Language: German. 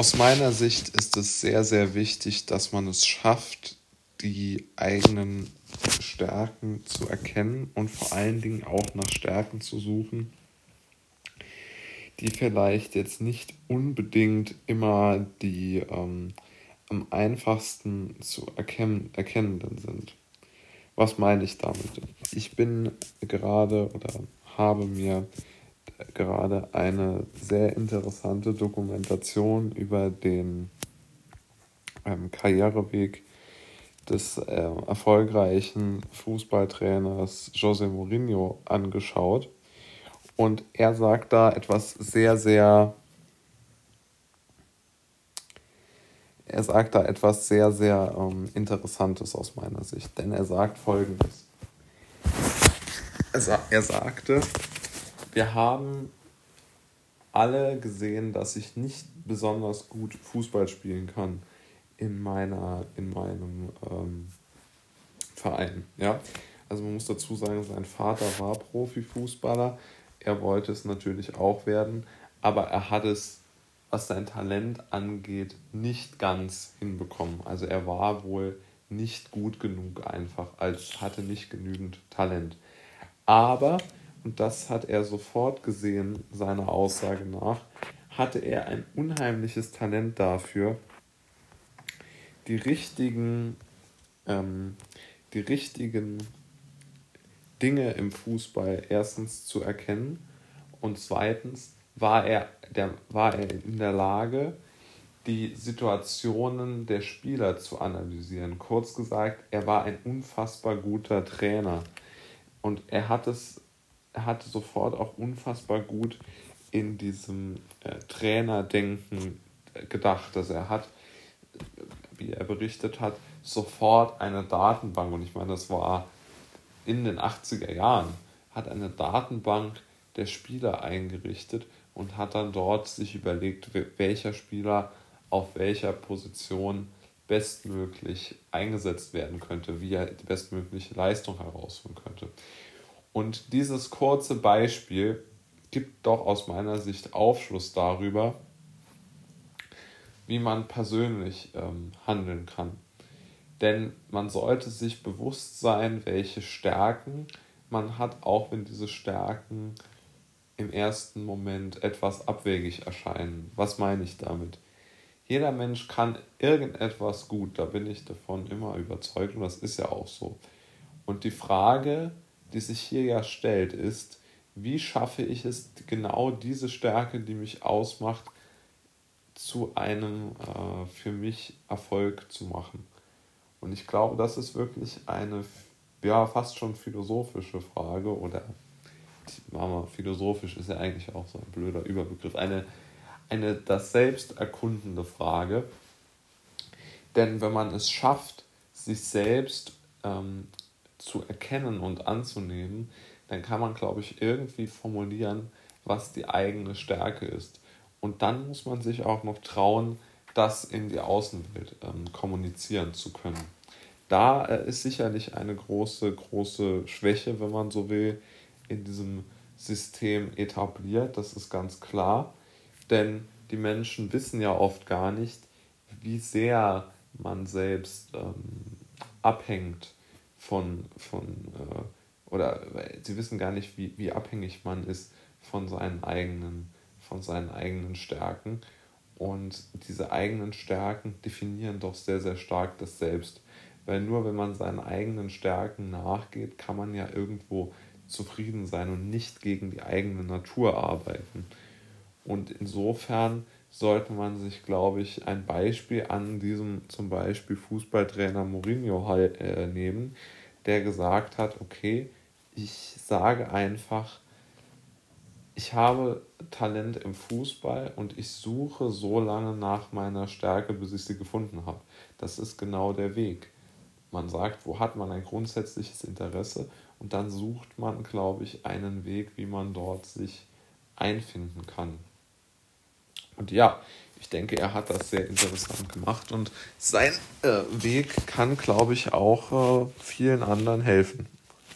Aus meiner Sicht ist es sehr, sehr wichtig, dass man es schafft, die eigenen Stärken zu erkennen und vor allen Dingen auch nach Stärken zu suchen, die vielleicht jetzt nicht unbedingt immer die ähm, am einfachsten zu erkennen, erkennenden sind. Was meine ich damit? Ich bin gerade oder habe mir gerade eine sehr interessante Dokumentation über den ähm, Karriereweg des äh, erfolgreichen Fußballtrainers José Mourinho angeschaut. Und er sagt da etwas sehr, sehr. Er sagt da etwas sehr, sehr ähm, Interessantes aus meiner Sicht. Denn er sagt folgendes. Er, sa er sagte, wir haben alle gesehen, dass ich nicht besonders gut Fußball spielen kann in meiner, in meinem ähm, Verein. Ja? Also man muss dazu sagen, sein Vater war Profifußballer. Er wollte es natürlich auch werden, aber er hat es, was sein Talent angeht, nicht ganz hinbekommen. Also er war wohl nicht gut genug einfach, als hatte nicht genügend Talent. Aber, und das hat er sofort gesehen, seiner Aussage nach, hatte er ein unheimliches Talent dafür, die richtigen, ähm, die richtigen Dinge im Fußball erstens zu erkennen und zweitens war er, der, war er in der Lage, die Situationen der Spieler zu analysieren. Kurz gesagt, er war ein unfassbar guter Trainer und er hat es, hatte sofort auch unfassbar gut in diesem äh, Trainerdenken gedacht. Also er hat wie er berichtet hat, sofort eine Datenbank, und ich meine, das war in den 80er Jahren, hat eine Datenbank der Spieler eingerichtet und hat dann dort sich überlegt, welcher Spieler auf welcher Position bestmöglich eingesetzt werden könnte, wie er die bestmögliche Leistung herausholen könnte. Und dieses kurze Beispiel gibt doch aus meiner Sicht Aufschluss darüber, wie man persönlich ähm, handeln kann. Denn man sollte sich bewusst sein, welche Stärken man hat, auch wenn diese Stärken im ersten Moment etwas abwegig erscheinen. Was meine ich damit? Jeder Mensch kann irgendetwas gut, da bin ich davon immer überzeugt und das ist ja auch so. Und die Frage, die sich hier ja stellt, ist, wie schaffe ich es, genau diese Stärke, die mich ausmacht, zu einem äh, für mich Erfolg zu machen. Und ich glaube, das ist wirklich eine ja, fast schon philosophische Frage oder Mama, philosophisch ist ja eigentlich auch so ein blöder Überbegriff. Eine, eine das selbst erkundende Frage. Denn wenn man es schafft, sich selbst ähm, zu erkennen und anzunehmen, dann kann man, glaube ich, irgendwie formulieren, was die eigene Stärke ist. Und dann muss man sich auch noch trauen, das in die Außenwelt ähm, kommunizieren zu können. Da äh, ist sicherlich eine große, große Schwäche, wenn man so will, in diesem System etabliert. Das ist ganz klar. Denn die Menschen wissen ja oft gar nicht, wie sehr man selbst ähm, abhängt von, von äh, oder sie wissen gar nicht, wie, wie abhängig man ist von seinen eigenen von seinen eigenen Stärken. Und diese eigenen Stärken definieren doch sehr, sehr stark das Selbst. Weil nur wenn man seinen eigenen Stärken nachgeht, kann man ja irgendwo zufrieden sein und nicht gegen die eigene Natur arbeiten. Und insofern sollte man sich, glaube ich, ein Beispiel an diesem zum Beispiel Fußballtrainer Mourinho äh, nehmen, der gesagt hat, okay, ich sage einfach, ich habe Talent im Fußball und ich suche so lange nach meiner Stärke, bis ich sie gefunden habe. Das ist genau der Weg. Man sagt, wo hat man ein grundsätzliches Interesse und dann sucht man, glaube ich, einen Weg, wie man dort sich einfinden kann. Und ja, ich denke, er hat das sehr interessant gemacht und sein äh, Weg kann, glaube ich, auch äh, vielen anderen helfen.